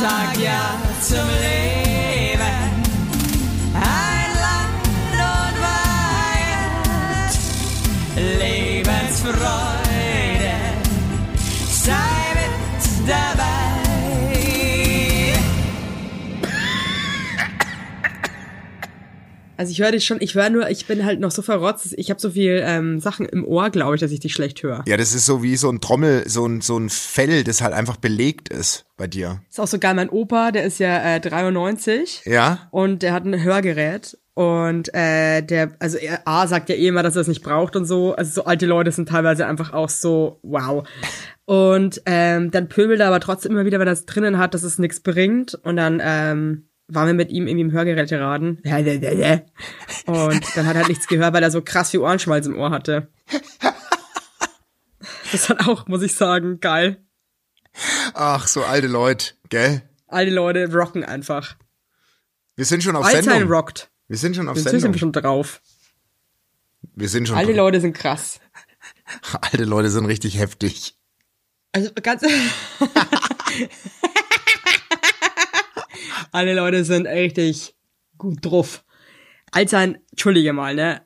sag ja zum Leben. Also ich höre dich schon, ich höre nur, ich bin halt noch so verrotzt, ich habe so viel ähm, Sachen im Ohr, glaube ich, dass ich dich schlecht höre. Ja, das ist so wie so ein Trommel, so ein, so ein Fell, das halt einfach belegt ist bei dir. Ist auch so geil, mein Opa, der ist ja äh, 93 Ja? und der hat ein Hörgerät und äh, der, also er A sagt ja eh immer, dass er es nicht braucht und so. Also so alte Leute sind teilweise einfach auch so, wow. Und ähm, dann pöbelt er aber trotzdem immer wieder, wenn er es drinnen hat, dass es nichts bringt. Und dann ähm, waren wir mit ihm irgendwie im Hörgeräteraden. Und dann hat er halt nichts gehört, weil er so krass viel Ohrenschmalz im Ohr hatte. Das hat auch, muss ich sagen, geil. Ach, so alte Leute, gell? Alte Leute rocken einfach. Wir sind schon auf Alzheimer Sendung. rockt. Wir sind schon auf Jetzt sind wir Sendung. schon drauf. Wir sind schon. Alte Leute sind krass. Alte Leute sind richtig heftig. Also ganz. Alle Leute sind richtig gut drauf. Alter, entschuldige mal, ne?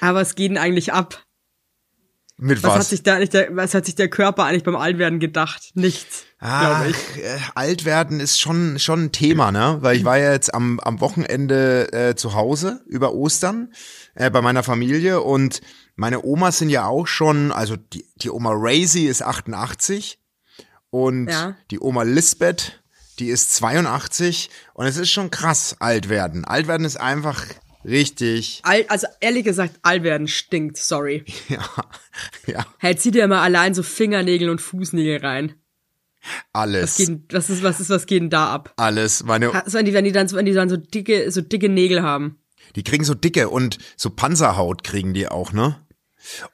Aber was geht denn eigentlich ab? Mit Was, was? hat sich da nicht der, was hat sich der Körper eigentlich beim Altwerden gedacht? Nichts, glaube ich. äh, alt werden ist schon schon ein Thema, ne? Weil ich war ja jetzt am am Wochenende äh, zu Hause über Ostern äh, bei meiner Familie und meine Omas sind ja auch schon, also die die Oma Raisy ist 88 und Ja. die Oma Lisbeth, die ist 82 und es ist schon krass alt werden. Alt werden ist einfach richtig, Alt, also ehrlich gesagt, Altwerden stinkt, sorry. ja, ja, Hey, zieh dir mal allein so Fingernägel und Fußnägel rein. alles, Was geht, denn- was ist, was ist, was geht denn da ab? alles. Meine Also wenn die, wenn die dann, so- wenn die dann so dicke, so dicke Nägel haben. Die kriegen so dicke und so Panzerhaut kriegen die auch, ne?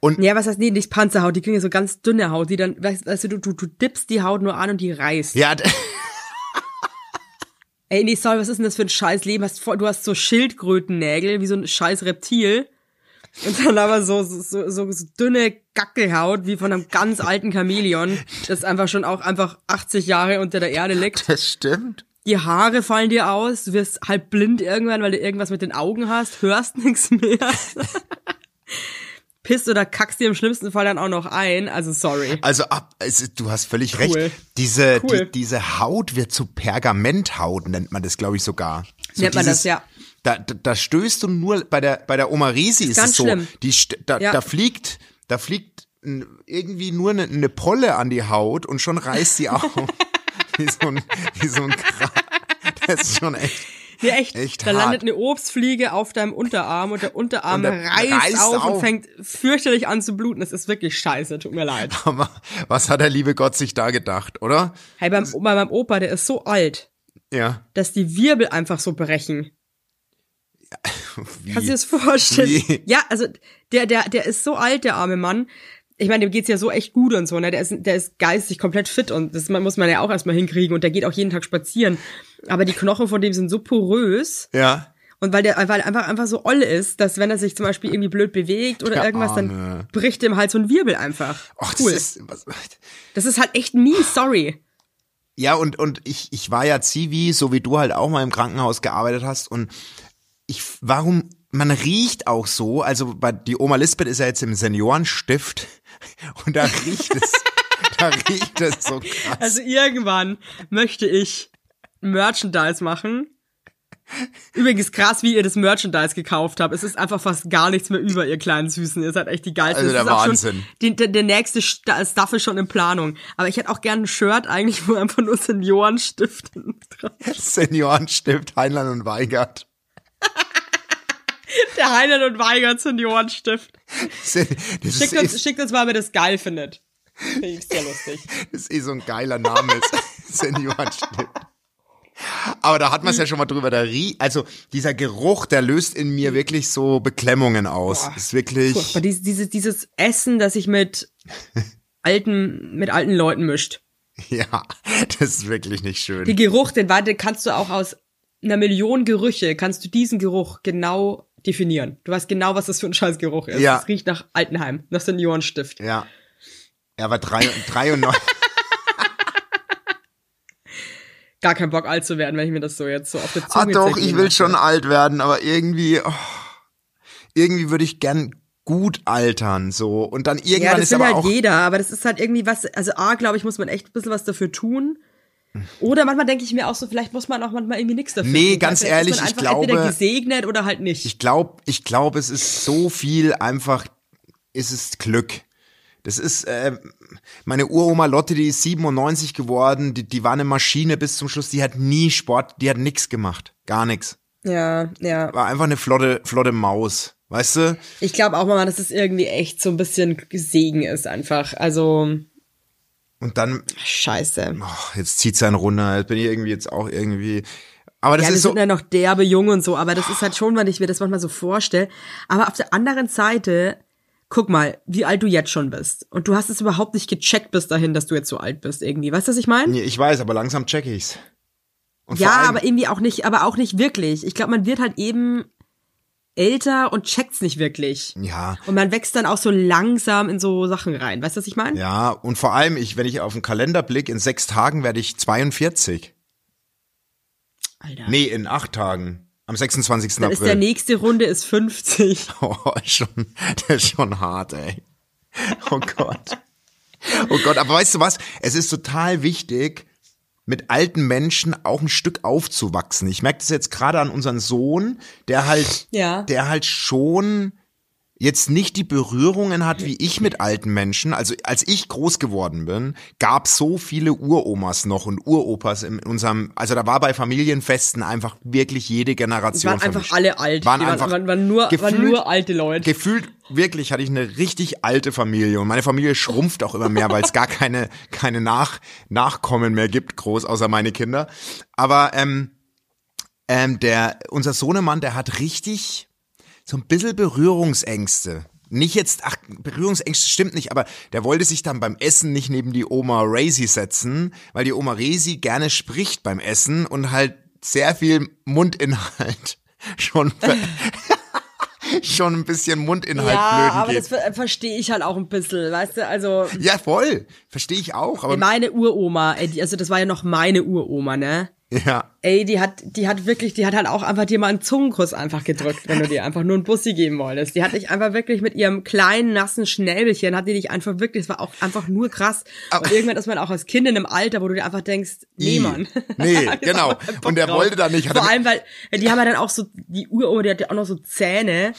Und Ja, was heißt, nee, nicht Panzerhaut, die kriegen ja so ganz dünne Haut, die dann, weißt, weißt du, du, du, du dippst die Haut nur an und die reißt. ja, Ey, nee, sorry, was ist denn das für ein scheiß Leben? Du hast so Schildkrötennägel, wie so ein scheiß Reptil. Und dann aber so, so, so, so, so dünne Gackelhaut, wie von einem ganz alten Chamäleon, das einfach schon auch einfach 80 Jahre unter der Erde liegt. das stimmt. Die Haare fallen dir aus, du wirst halb blind irgendwann, weil du irgendwas mit den Augen hast, hörst nichts mehr. Pisst oder kackst dir im schlimmsten Fall dann auch noch ein, also sorry. Also ab, es, du hast völlig Cool. recht. Diese Cool. die, diese Haut wird zu Pergamenthaut nennt man das, glaube ich sogar. So Nennt man das, ja. Da, da, da stößt du nur bei der bei der Oma Risi ist, ganz es so, schlimm. die da, Ja. da fliegt da fliegt irgendwie nur eine, eine Polle an die Haut und schon reißt sie auf. wie so ein wie so ein. Das ist schon echt Nee, echt. Echt da hart. landet eine Obstfliege auf deinem Unterarm und der Unterarm Und der reißt, reißt auf, auf. und fängt fürchterlich an zu bluten. Das ist wirklich scheiße, tut mir leid. Aber was hat der liebe Gott sich da gedacht, oder? Hey, beim, bei meinem Opa, der ist so alt, Ja. dass die Wirbel einfach so brechen. Wie? Kannst du dir das vorstellen? Wie? Ja, also der, der, der ist so alt, der arme Mann. Ich meine, dem geht's ja so echt gut und so, ne? Der ist, der ist geistig komplett fit und das muss man ja auch erstmal hinkriegen und der geht auch jeden Tag spazieren. Aber die Knochen von dem sind so porös Ja. und weil der weil er einfach einfach so oll ist, dass wenn er sich zum Beispiel irgendwie blöd bewegt oder Der irgendwas, Arme. dann bricht dem halt so ein Wirbel einfach. Ach, cool. das ist, was, Das ist halt echt mies, sorry. ja, und, und ich, ich war ja Zivi, so wie du halt auch mal im Krankenhaus gearbeitet hast und ich, warum, man riecht auch so, also bei, die Oma Lisbeth ist ja jetzt im Seniorenstift und da riecht es, da riecht es so krass. Also irgendwann möchte ich Merchandise machen. Übrigens krass, wie ihr das Merchandise gekauft habt. Es ist einfach fast gar nichts mehr über, ihr kleinen Süßen. Ihr seid echt die geilsten. Also der Wahnsinn. Die, der, der nächste Sta- Stuff ist schon in Planung. Aber ich hätte auch gerne ein Shirt eigentlich, wo einfach nur Seniorenstift drauf Seniorenstift, Heinlein und Weigert. Der Heinert und Weigert Seniorenstift. Schickt uns, schickt uns mal, wer das geil findet. Finde ich sehr lustig. das ist eh so ein geiler Name. Seniorenstift. Aber da hat man es ja schon mal drüber. Der Rie also dieser Geruch, der löst in mir wirklich so Beklemmungen aus. Boah. ist wirklich. Furchtbar. Dieses, dieses, dieses Essen, das sich mit alten, mit alten Leuten mischt. Ja, das ist wirklich nicht schön. Den Geruch, den warte, kannst du auch aus einer Million Gerüche, kannst du diesen Geruch genau definieren. Du weißt genau, was das für ein scheiß Geruch ist. Ja. Es riecht nach Altenheim, nach Seniorenstift. ja. Er war drei, 93. gar keinen Bock alt zu werden, wenn ich mir das so jetzt so auf der Ah Zunge doch, zergehen ich will schon alt werden, aber irgendwie, oh, irgendwie würde ich gern gut altern, so. Und dann Ja, irgendwann das ist will aber halt auch, jeder, aber das ist halt irgendwie was, also A, glaube ich, muss man echt ein bisschen was dafür tun. Oder manchmal denke ich mir auch so, vielleicht muss man auch manchmal irgendwie nichts dafür Nee, tun. ganz du, ehrlich, ist ich einfach entweder glaube- gesegnet oder halt nicht. ich glaube, ich glaube, es ist so viel einfach, ist es Glück. Das ist, äh, meine Uroma Lotte, die ist 97 geworden, die, die war eine Maschine bis zum Schluss, die hat nie Sport, die hat nix gemacht. Gar nix. ja, ja. War einfach eine flotte, flotte Maus. Weißt du? Ich glaube auch mal, dass es irgendwie echt so ein bisschen Segen ist einfach. Also, Und dann, scheiße. oh, jetzt zieht's einen runter, jetzt bin ich irgendwie jetzt auch irgendwie. Aber das ja, wir ist so. sind ja noch derbe jung und so, aber das ist halt schon, wenn ich mir das manchmal so vorstelle. Aber auf der anderen Seite, guck mal, wie alt du jetzt schon bist. Und du hast es überhaupt nicht gecheckt bis dahin, dass du jetzt so alt bist irgendwie. Weißt du, was ich meine? Nee, Ich weiß, aber langsam check ich's. Und Ja, allem, aber irgendwie auch nicht, aber auch nicht wirklich. Ich glaube, man wird halt eben älter und checkt's nicht wirklich. Ja, Und man wächst dann auch so langsam in so Sachen rein. Weißt du, was ich meine? ja, und vor allem, ich, wenn ich auf den Kalender blick, in sechs Tagen werde ich 42. Alter. Nee, in acht Tagen. Am 26. Dann ist der April. nächste Runde ist 50. Oh, schon, der ist schon hart, ey. Oh Gott. Oh Gott, aber weißt du was? Es ist total wichtig, mit alten Menschen auch ein Stück aufzuwachsen. Ich merke das jetzt gerade an unseren Sohn, der halt, Ja. der halt schon jetzt nicht die Berührungen hat wie ich mit alten Menschen. Also als ich groß geworden bin, gab so viele Uromas noch und Uropas in unserem, also da war bei Familienfesten einfach wirklich jede Generation waren einfach alle alt. Waren die einfach waren, waren, nur, waren gefühlt- nur alte Leute. Gefühlt wirklich hatte ich eine richtig alte Familie und meine Familie schrumpft auch immer mehr, weil es gar keine keine Nach Nachkommen mehr gibt, groß außer meine Kinder. Aber ähm, ähm, der unser Sohnemann, der hat richtig so ein bisschen Berührungsängste. Nicht jetzt, ach, Berührungsängste stimmt nicht, aber der wollte sich dann beim Essen nicht neben die Oma Raisi setzen, weil die Oma Raisi gerne spricht beim Essen und halt sehr viel Mundinhalt schon schon ein bisschen Mundinhalt ja, flöten aber geht. das ver verstehe ich halt auch ein bisschen, weißt du, also ja, voll. Verstehe ich auch, aber meine Uroma, also das war ja noch meine Uroma, ne? Ja. Ey, die hat, die hat wirklich, die hat halt auch einfach dir mal einen Zungenkuss einfach gedrückt, wenn du dir einfach nur einen Bussi geben wolltest. Die hat dich einfach wirklich mit ihrem kleinen, nassen Schnäbelchen, hat die dich einfach wirklich, das war auch einfach nur krass. Und irgendwann ist man auch als Kind in einem Alter, wo du dir einfach denkst, nee. Mann. Nee, genau. Und der drauf. wollte da nicht, hat Vor allem, weil, die haben ja dann auch so, die Uroma, die hatte auch noch so Zähne.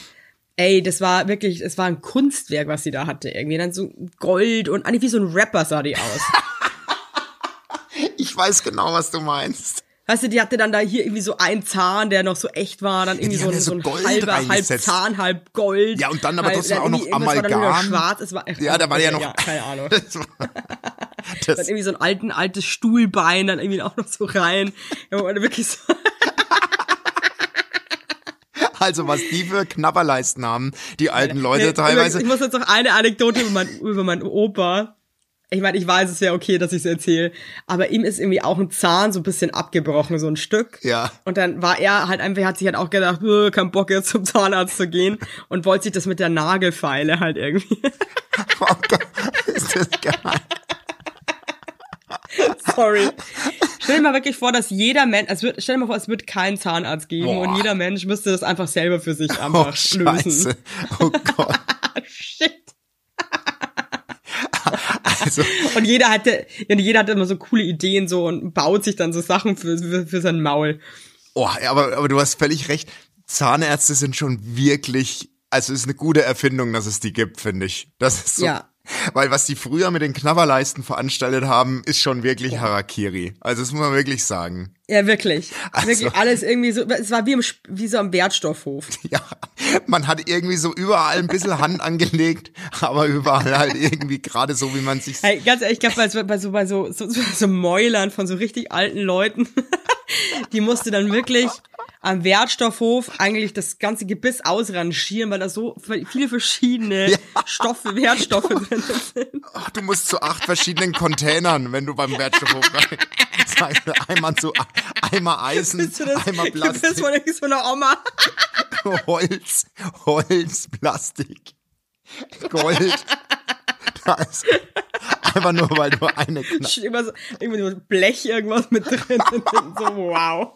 Ey, das war wirklich, es war ein Kunstwerk, was sie da hatte. Irgendwie dann so Gold und eigentlich wie so ein Rapper sah die aus. Ich weiß genau, was du meinst. Weißt du, die hatte dann da hier irgendwie so einen Zahn, der noch so echt war, dann irgendwie die so, ein- ja so ein Gold halber, halb. Zahn, halb Gold. Ja, und dann aber trotzdem auch noch irgendwas war dann Amalgam. schwarz, es war, Ja, da war ja noch. Ja, keine Ahnung. Das war, Dann das, irgendwie so ein alten, altes Stuhlbein, dann irgendwie auch noch so rein. Ja, wirklich so, also, was die für Knabberleisten haben, die alten Leute teilweise. Ich muss jetzt noch eine Anekdote über, mein, über meinen Opa. Ich meine, ich weiß, es wäre okay, dass ich es erzähle, aber ihm ist irgendwie auch ein Zahn so ein bisschen abgebrochen, so ein Stück. Ja. Und dann war er halt einfach, hat sich halt auch gedacht, "Äh, kein Bock jetzt zum Zahnarzt zu gehen und wollte sich das mit der Nagelfeile halt irgendwie. Oh Gott, ist das geil. Sorry. Stell dir mal wirklich vor, dass jeder Mensch, es wird, stell dir mal vor, es wird keinen Zahnarzt geben Boah. und jeder Mensch müsste das einfach selber für sich Oh, einfach lösen. Scheiße. Oh Gott. Shit. Also, Und jeder hatte, jeder hatte immer so coole Ideen so und baut sich dann so Sachen für, für, für sein Maul. oh, aber, aber du hast völlig recht. Zahnärzte sind schon wirklich, also ist eine gute Erfindung, dass es die gibt, finde ich. Das ist so. Ja. Weil was die früher mit den Knabberleisten veranstaltet haben, ist schon wirklich Harakiri. Also das muss man wirklich sagen. Ja, wirklich. Also- Wirklich alles irgendwie so, es war wie, im, wie so am Wertstoffhof. Ja, man hat irgendwie so überall ein bisschen Hand angelegt, aber überall halt irgendwie gerade so, wie man sich Hey, ganz ehrlich, ich glaube, bei so, bei so, bei so, so, so Mäulern von so richtig alten Leuten, die musste dann wirklich am Wertstoffhof eigentlich das ganze Gebiss ausrangieren, weil da so viele verschiedene Ja. Stoffe, Wertstoffe drin sind. Ach, du musst zu acht verschiedenen Containern, wenn du beim Wertstoffhof rein. Du, Einmal zu einmal Eisen, du das einmal Plastik, von irgendwie so einer Oma? Holz, Holz, Plastik, Gold. Da ist Einfach nur, weil du eine Kna Irgendwas, irgendwie so Blech irgendwas mit drin. so, wow.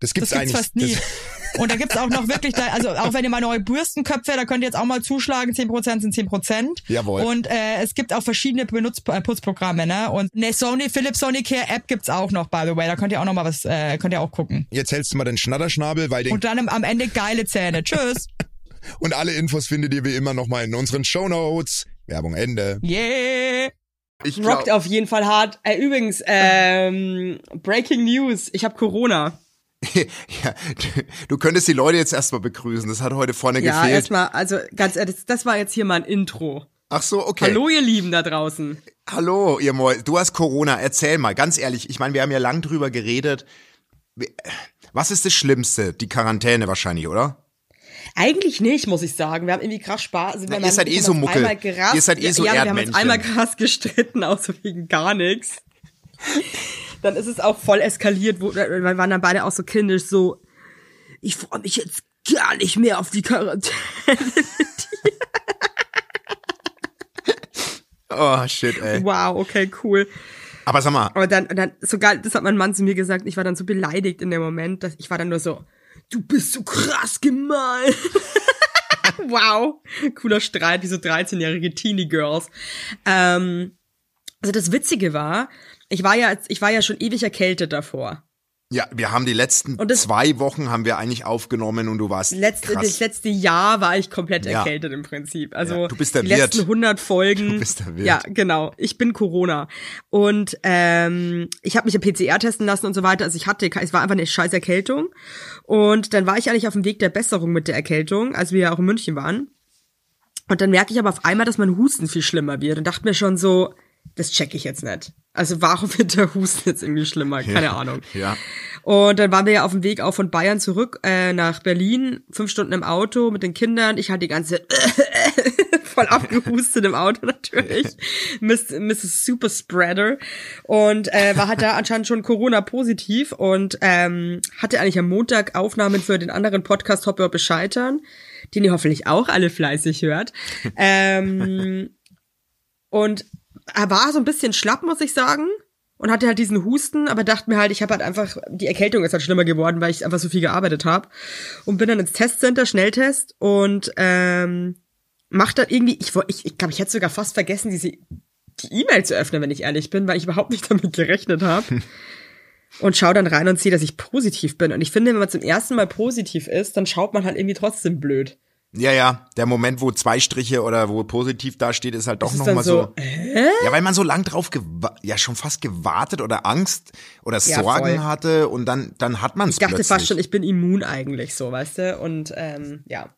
Das gibt's, Das gibt's fast nie. Das, Und da gibt's auch noch wirklich, da, also auch wenn ihr mal neue Bürstenköpfe, da könnt ihr jetzt auch mal zuschlagen, 10% sind 10%. Jawohl. Und äh, es gibt auch verschiedene Benutz äh, Putzprogramme, ne? Und eine Sony, Philips Sonicare App gibt's auch noch, by the way. Da könnt ihr auch noch mal was, äh, könnt ihr auch gucken. jetzt hältst du mal den Schnatterschnabel, weil den Und dann am, Ende geile Zähne. Tschüss. Und alle Infos findet ihr wie immer nochmal in unseren Shownotes. Werbung Ende. Yeah. Ich Rockt auf jeden Fall hart. Äh, übrigens, ähm, Breaking News. Ich habe Corona. ja, du, könntest die Leute jetzt erstmal begrüßen. Das hat heute vorne Ja, gefehlt. erstmal, also ganz ehrlich, das, war jetzt hier mal ein Intro. Ach so, okay. Hallo, ihr Lieben da draußen. Hallo, ihr Mäu. Du hast Corona. Erzähl mal, ganz ehrlich. Ich meine, wir haben ja lang drüber geredet. Wie- Was ist das Schlimmste? Die Quarantäne wahrscheinlich, oder? Eigentlich nicht, muss ich sagen. Wir haben irgendwie krass Spaß. Also, Na, ihr seid eh so Muckel. Ihr seid eh so ja, wir haben uns Erdmännchen. einmal krass gestritten, außer wegen gar nichts. Dann ist es auch voll eskaliert, wo, wir waren dann beide auch so kindisch, so, ich freue mich jetzt gar nicht mehr auf die Quarantäne. Oh, shit, ey. Wow, okay, cool. Aber sag mal, Aber dann, dann, so geil, das hat mein Mann zu mir gesagt, ich war dann so beleidigt in dem Moment, dass ich war dann nur so, du bist so krass gemein. wow. Cooler Streit, wie so 13-jährige Teenie-Girls. Ähm, also das Witzige war, ich war ja, ich war ja schon ewig erkältet davor. ja, wir haben die letzten zwei Wochen haben wir eigentlich aufgenommen und du warst Letzte, krass. das letzte Jahr war ich komplett Ja. erkältet im Prinzip. Also Ja, du bist der die Wirt. letzten 100 Folgen. Du bist der Wirt. Ja, genau. Ich bin Corona und ähm, ich habe mich ja PCR testen lassen und so weiter. Also ich hatte, es war einfach eine scheiß Erkältung und dann war ich eigentlich auf dem Weg der Besserung mit der Erkältung, als wir ja auch in München waren. Und dann merke ich aber auf einmal, dass mein Husten viel schlimmer wird und dachte mir schon so, das check ich jetzt nicht. Also warum wird der Husten jetzt irgendwie schlimmer? Keine Ahnung. Ja. Und dann waren wir ja auf dem Weg auch von Bayern zurück äh, nach Berlin, fünf Stunden im Auto mit den Kindern. Ich hatte die ganze voll abgehustet im Auto natürlich. Miss, Mrs. Super Spreader. Und äh, war halt da anscheinend schon Corona-positiv und ähm, hatte eigentlich am Montag Aufnahmen für den anderen Podcast Hopper Bescheitern, den ihr hoffentlich auch alle fleißig hört. Ähm, und er war so ein bisschen schlapp, muss ich sagen. Und hatte halt diesen Husten, aber dachte mir halt, ich habe halt einfach, die Erkältung ist halt schlimmer geworden, weil ich einfach so viel gearbeitet habe. Und bin dann ins Testcenter, Schnelltest und ähm, mach dann irgendwie, ich ich, ich glaube, ich hätte sogar fast vergessen, diese die E-Mail zu öffnen, wenn ich ehrlich bin, weil ich überhaupt nicht damit gerechnet habe. und schau dann rein und sehe, dass ich positiv bin. Und ich finde, wenn man zum ersten Mal positiv ist, dann schaut man halt irgendwie trotzdem blöd. Ja, ja, der Moment, wo zwei Striche oder wo positiv da steht, ist halt doch Das ist noch dann mal so, so. Ja, weil man so lang drauf ja schon fast gewartet oder Angst oder Ja, Sorgen voll. hatte und dann dann hat man es Ich dachte plötzlich. fast schon, ich bin immun eigentlich so, weißt du? Und ähm, ja,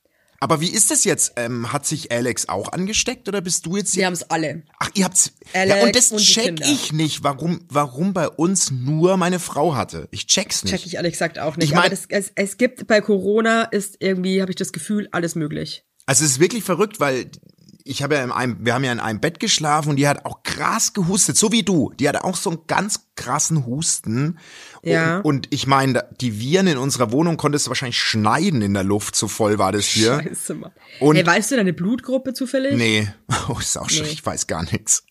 Aber wie ist das jetzt? Ähm, hat sich Alex auch angesteckt oder bist du jetzt? wir haben es alle. Ach, ihr habt's. Alex ja, und das und check Kinder. ich nicht, warum warum bei uns nur meine Frau hatte. Ich check's nicht. Check ich ehrlich gesagt auch nicht. Ich mein- das, es, es gibt bei Corona ist irgendwie, habe ich das Gefühl, alles möglich. Also es ist wirklich verrückt, weil ich habe ja in einem, wir haben ja in einem Bett geschlafen und die hat auch krass gehustet, so wie du. Die hatte auch so einen ganz krassen Husten. Ja. Und, und ich meine, die Viren in unserer Wohnung konntest du wahrscheinlich schneiden in der Luft, so voll war das hier. Scheiße, Mann. Und- hey, weißt du deine Blutgruppe zufällig? Nee, oh, ist auch schon, Nee. ich weiß gar nichts.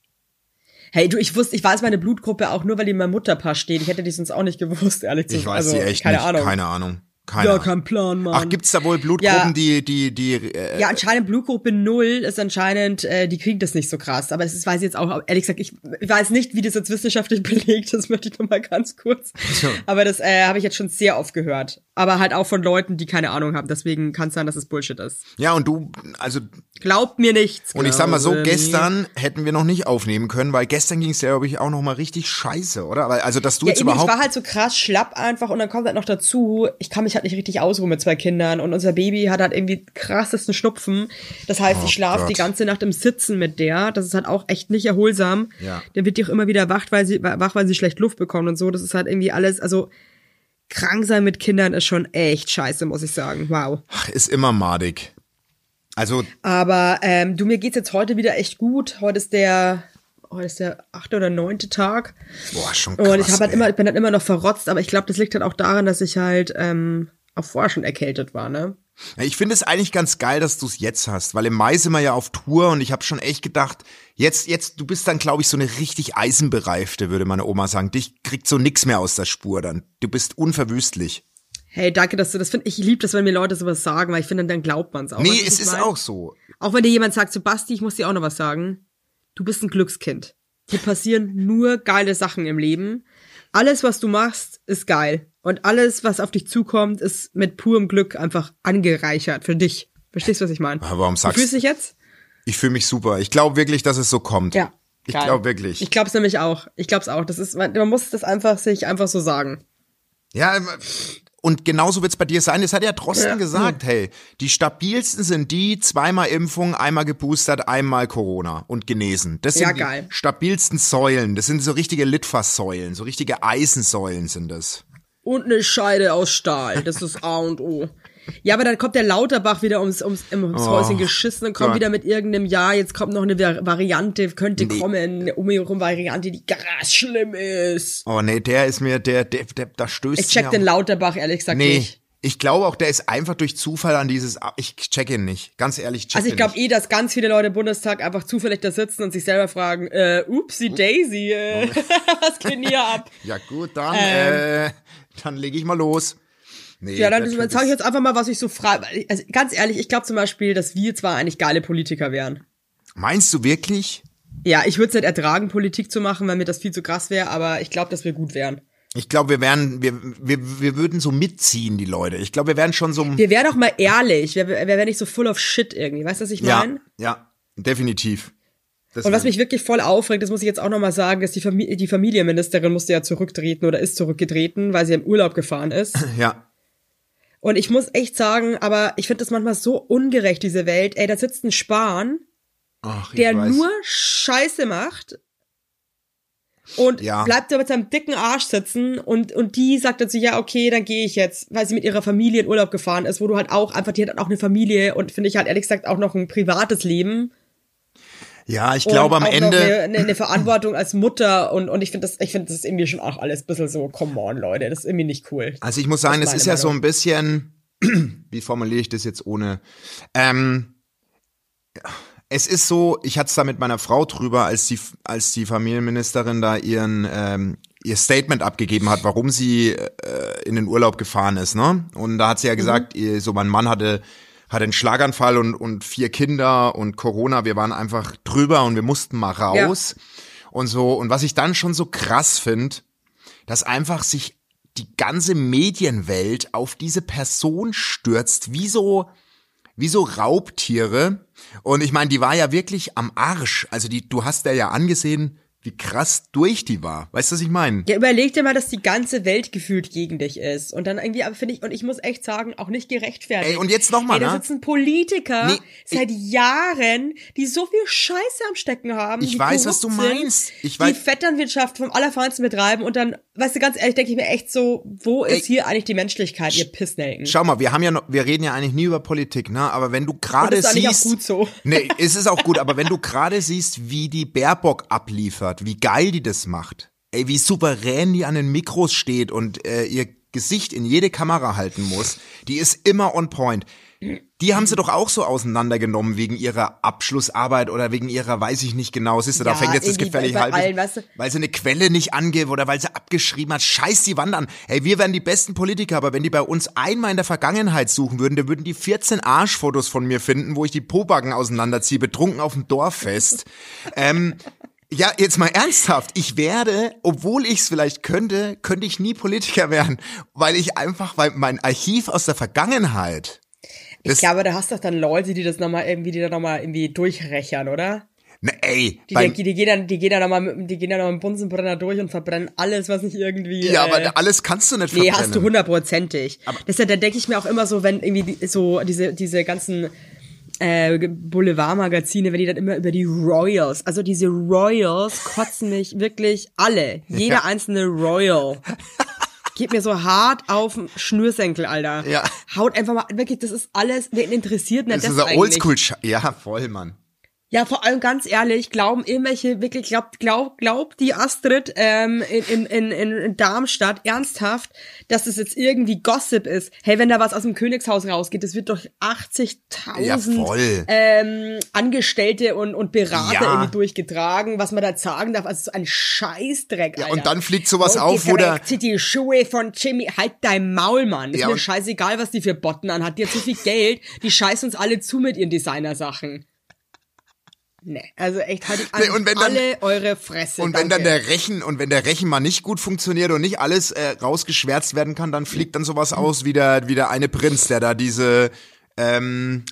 Hey, du, ich wusste, ich weiß meine Blutgruppe auch nur, weil die in meinem Mutterpaar steht. Ich hätte die sonst auch nicht gewusst, ehrlich zu Ich weiß also, die echt keine nicht. Ahnung. Keine Ahnung. Keine ja, kein Plan, Mann. Ach, gibt's da wohl Blutgruppen, Ja. die, die, die, äh, Ja, anscheinend Blutgruppe 0 ist anscheinend, äh, die kriegen das nicht so krass. Aber das ist, weiß ich jetzt auch, ehrlich gesagt, ich, ich weiß nicht, wie das jetzt wissenschaftlich belegt ist, möchte ich noch mal ganz kurz. Aber das äh, habe ich jetzt schon sehr oft gehört. Aber halt auch von Leuten, die keine Ahnung haben. Deswegen kann es sein, dass es Bullshit ist. ja, und du, also, Glaubt mir nichts. und ich sag mal so, gestern hätten wir noch nicht aufnehmen können, weil gestern ging's ja, glaube ich, auch noch mal richtig scheiße, oder? Weil, Also, dass du Ja, jetzt ich überhaupt, war halt so krass schlapp einfach und dann kommt halt noch dazu, ich kann mich halt nicht richtig ausruhen mit zwei Kindern und unser Baby hat halt irgendwie krassesten Schnupfen. Das heißt, ich schlafe Oh die ganze Nacht im Sitzen mit der. Das ist halt auch echt nicht erholsam. Ja. Dann wird die auch immer wieder wach, weil sie, wach, weil sie schlecht Luft bekommt und so. Das ist halt irgendwie alles, also krank sein mit Kindern ist schon echt scheiße, muss ich sagen. Wow. ach, ist immer madig. Also, Aber ähm, du, mir geht's jetzt heute wieder echt gut. Heute ist der, heute ist der achte oder neunte Tag. boah, schon krass. Und ich habe halt ey. immer, ich bin halt immer noch verrotzt, aber ich glaube, das liegt halt auch daran, dass ich halt ähm, auch vorher schon erkältet war, ne? Ich finde es eigentlich ganz geil, dass du es jetzt hast, weil im Mai sind wir ja auf Tour und ich habe schon echt gedacht, jetzt, jetzt, du bist dann, glaube ich, so eine richtig eisenbereifte, würde meine Oma sagen. Dich kriegt so nix mehr aus der Spur dann. Du bist unverwüstlich. Hey, danke, dass du das findest. Ich liebe das, wenn mir Leute sowas sagen, weil ich finde, dann glaubt man's auch. nee, es ist mein? auch so. Auch wenn dir jemand sagt, so Basti, ich muss dir auch noch was sagen. Du bist ein Glückskind. Dir passieren nur geile Sachen im Leben. Alles, was du machst, ist geil. Und alles, was auf dich zukommt, ist mit purem Glück einfach angereichert für dich. Verstehst du, was ich meine? Aber warum Du sagst fühlst dich jetzt? Ich fühle mich super. Ich glaube wirklich, dass es so kommt. Ja. Ich glaube wirklich. Ich glaube es nämlich auch. Ich glaube es auch. Das ist, man man muss das einfach sich einfach so sagen. Ja, und genauso wird's bei dir sein. Das hat ja Drosten Ja. gesagt, hey, die stabilsten sind die, zweimal Impfung, einmal geboostert, einmal Corona und genesen. Das sind Ja, die geil. stabilsten Säulen. Das sind so richtige Litfaßsäulen, so richtige Eisensäulen sind das. Und eine Scheide aus Stahl. Das ist A und O. Ja, aber dann kommt der Lauterbach wieder ums, ums, ums Häuschen geschissen und kommt Gott. wieder mit irgendeinem Ja, jetzt kommt noch eine Vari- Variante, könnte kommen, eine Omikron-Variante, die krass schlimm ist. Oh nee, der ist mir, der, der, der da stößt Ich check den Lauterbach ehrlich gesagt Nee, nicht. ich glaube auch, der ist einfach durch Zufall an dieses, ich check ihn nicht. Ganz ehrlich, check Also ich glaube eh, dass ganz viele Leute im Bundestag einfach zufällig da sitzen und sich selber fragen, äh, upsi Daisy, äh, was geht denn hier ab? Ja gut, dann, äh, dann lege ich mal los. Nee. Ja, dann, sage ich jetzt einfach mal, was ich so frage. Also ganz ehrlich, ich glaube zum Beispiel, dass wir zwar eigentlich geile Politiker wären. Meinst du wirklich? Ja, ich würde es nicht ertragen, Politik zu machen, weil mir das viel zu krass wäre, aber ich glaube, dass wir gut wären. Ich glaube, wir wären, wir, wir, wir würden so mitziehen, die Leute. Ich glaube, wir wären schon so. Wir wären doch mal ehrlich, wir, wir wären nicht so full of shit irgendwie. Weißt du, was ich ja, meine? ja, definitiv. Das Und was mich wirklich voll aufregt, das muss ich jetzt auch nochmal sagen, dass die, Famili die Familienministerin musste ja zurücktreten oder ist zurückgetreten, weil sie im Urlaub gefahren ist. ja, Und ich muss echt sagen, aber ich finde das manchmal so ungerecht, diese Welt. Ey, da sitzt ein Spahn, Ach, der weiß. nur Scheiße macht und Ja. bleibt da mit seinem dicken Arsch sitzen und, und die sagt dazu, ja, okay, dann gehe ich jetzt, weil sie mit ihrer Familie in Urlaub gefahren ist, wo du halt auch einfach, die hat auch eine Familie und finde ich halt ehrlich gesagt auch noch ein privates Leben. Ja, ich glaube am Ende. Eine, eine, Verantwortung als Mutter und, und ich finde das, ich finde das ist irgendwie schon auch alles ein bisschen so, come on, Leute, das ist irgendwie nicht cool. Also ich muss sagen, Das es ist ist ja meine so ein bisschen, wie formuliere ich das jetzt ohne, ähm, es ist so, ich hatte es da mit meiner Frau drüber, als die, als die Familienministerin da ihren, ähm, ihr Statement abgegeben hat, warum sie äh, in den Urlaub gefahren ist, ne? Und da hat sie ja gesagt, ihr, so mein Mann hatte, hatte einen Schlaganfall und, und vier Kinder und Corona, wir waren einfach drüber und wir mussten mal raus und so. Und was ich dann schon so krass finde, dass einfach sich die ganze Medienwelt auf diese Person stürzt, wie so, wie so Raubtiere. Und ich meine, die war ja wirklich am Arsch. Also die, du hast der ja angesehen, wie krass durch die war. Weißt du, was ich meine? Ja, überleg dir mal, dass die ganze Welt gefühlt gegen dich ist. Und dann irgendwie, aber finde ich, und ich muss echt sagen, auch nicht gerechtfertigt. Ey, und jetzt noch mal, Ey, da ne? sitzen Politiker Nee, seit Jahren, die so viel Scheiße am Stecken haben. Ich die weiß, was du sind, meinst. Ich die weiß- Vetternwirtschaft vom Allerfeinsten betreiben und dann, weißt du, ganz ehrlich, denke ich mir echt so, wo ist hier eigentlich die Menschlichkeit, ihr Pissnelken? Schau mal, wir haben ja noch, wir reden ja eigentlich nie über Politik, ne? Aber wenn du gerade das ist auch siehst, gut so. nee, es ist auch gut, aber wenn du gerade siehst, wie die Baerbock abliefert, wie geil die das macht, ey, wie souverän die an den Mikros steht und äh, ihr Gesicht in jede Kamera halten muss, die ist immer on point. Die haben sie doch auch so auseinandergenommen wegen ihrer Abschlussarbeit oder wegen ihrer, weiß ich nicht genau, siehst du, da Ja, fängt jetzt das bei halb, allen, weißt du. weil sie eine Quelle nicht angibt oder weil sie abgeschrieben hat, scheiß die Wand an. Hey, wir wären die besten Politiker, aber wenn die bei uns einmal in der Vergangenheit suchen würden, dann würden die 14 Arschfotos von mir finden, wo ich die Pobacken auseinanderziehe, betrunken auf dem Dorffest. ähm, ja, jetzt mal ernsthaft. Ich werde, obwohl ich es vielleicht könnte, könnte ich nie Politiker werden, weil ich einfach, weil mein Archiv aus der Vergangenheit, Ich glaube, da hast du doch dann Leute, die das nochmal irgendwie, die da nochmal irgendwie durchrechern, oder? ne, ey, Die, beim- die, die gehen dann, die gehen dann nochmal mit, die gehen dann nochmal mit dem Bunsenbrenner durch und verbrennen alles, was nicht irgendwie. ja, äh, aber alles kannst du nicht Nee, verbrennen. hast du hundertprozentig. Deshalb, da denke ich mir auch immer so, wenn irgendwie die, so diese, diese ganzen äh, Boulevardmagazine, wenn die dann immer über die Royals, also diese Royals kotzen mich wirklich alle. Jeder einzelne Royal. Geht mir so hart auf den Schnürsenkel, Alter. Ja. Haut einfach mal, wirklich, das ist alles, wen interessiert denn das das ist eigentlich? Oldschool, ja, voll, Mann. Ja, vor allem ganz ehrlich, glauben irgendwelche, wirklich, glaubt, glaub, glaubt die Astrid ähm, in, in, in, in Darmstadt ernsthaft, dass es jetzt irgendwie Gossip ist. Hey, wenn da was aus dem Königshaus rausgeht, das wird durch 80.000 Ja, voll. ähm, Angestellte und, und Berater Ja. irgendwie durchgetragen, was man da sagen darf. Also so ein Scheißdreck, Ja, Alter. und dann fliegt sowas Und auf, die wo der- trägt sie die Schuhe von Jimmy. Halt dein Maul, Mann. Ist Ja, mir scheißegal, was die für Botten anhat. Die hat so viel Geld, die scheißen uns alle zu mit ihren Designersachen. Nee, also echt haltet Nee, und wenn dann- alle eure Fresse. Und wenn danke. dann der Rechen und wenn der Rechen mal nicht gut funktioniert und nicht alles äh, rausgeschwärzt werden kann, dann fliegt dann sowas aus wie der, wie der eine Prinz, der da diese ähm,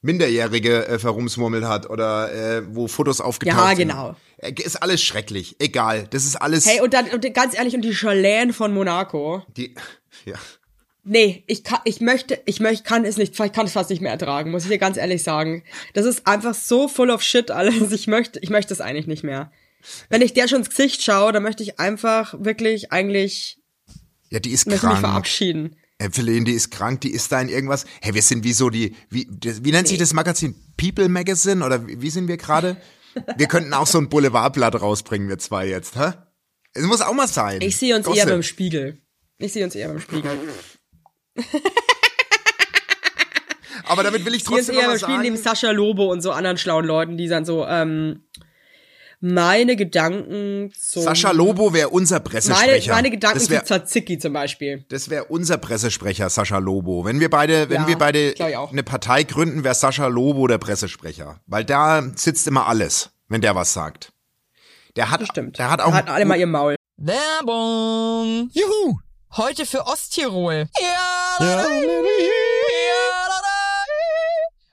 Minderjährige äh, verrumsmurmelt hat oder äh, wo Fotos aufgetaucht Ja, sind. genau. Äh, Ist alles schrecklich. Egal. Das ist alles. Hey, und dann, und ganz ehrlich, und die Chalane von Monaco. die, ja. Nee, ich kann, ich möchte, ich möchte, kann es nicht, ich kann es fast nicht mehr ertragen, muss ich dir ganz ehrlich sagen. Das ist einfach so full of shit alles. Ich möchte, ich möchte es eigentlich nicht mehr. Wenn ich der schon ins Gesicht schaue, dann möchte ich einfach wirklich eigentlich, ja, die ist möchte mich krank. verabschieden. Evelyn, die ist krank, die ist da in irgendwas. Hey, wir sind wie so die, wie, das, wie nennt sich das Magazin? People Magazine oder wie, wie sind wir gerade? Wir könnten auch so ein Boulevardblatt rausbringen, wir zwei jetzt, hä? Es muss auch mal sein. Ich sehe uns eher Gossip. beim Spiegel. Ich sehe uns eher beim Spiegel. Aber damit will ich trotzdem eher noch beim was Spiegel neben sagen. Sascha Lobo und so anderen schlauen Leuten, die dann so, ähm, meine Gedanken zum... Sascha Lobo wäre unser meine, Pressesprecher. meine Gedanken das zu wäre Tzatziki zum Beispiel. das wär unser Pressesprecher, Sascha Lobo. Wenn wir beide, wenn Ja, wir beide eine Partei gründen, wäre Sascha Lobo der Pressesprecher. Weil da sitzt immer alles, wenn der was sagt. Der hat, Stimmt. der hat auch, Hatten alle mal ihr Maul. Werbung. Juhu! Heute für Osttirol. Ja, Ja.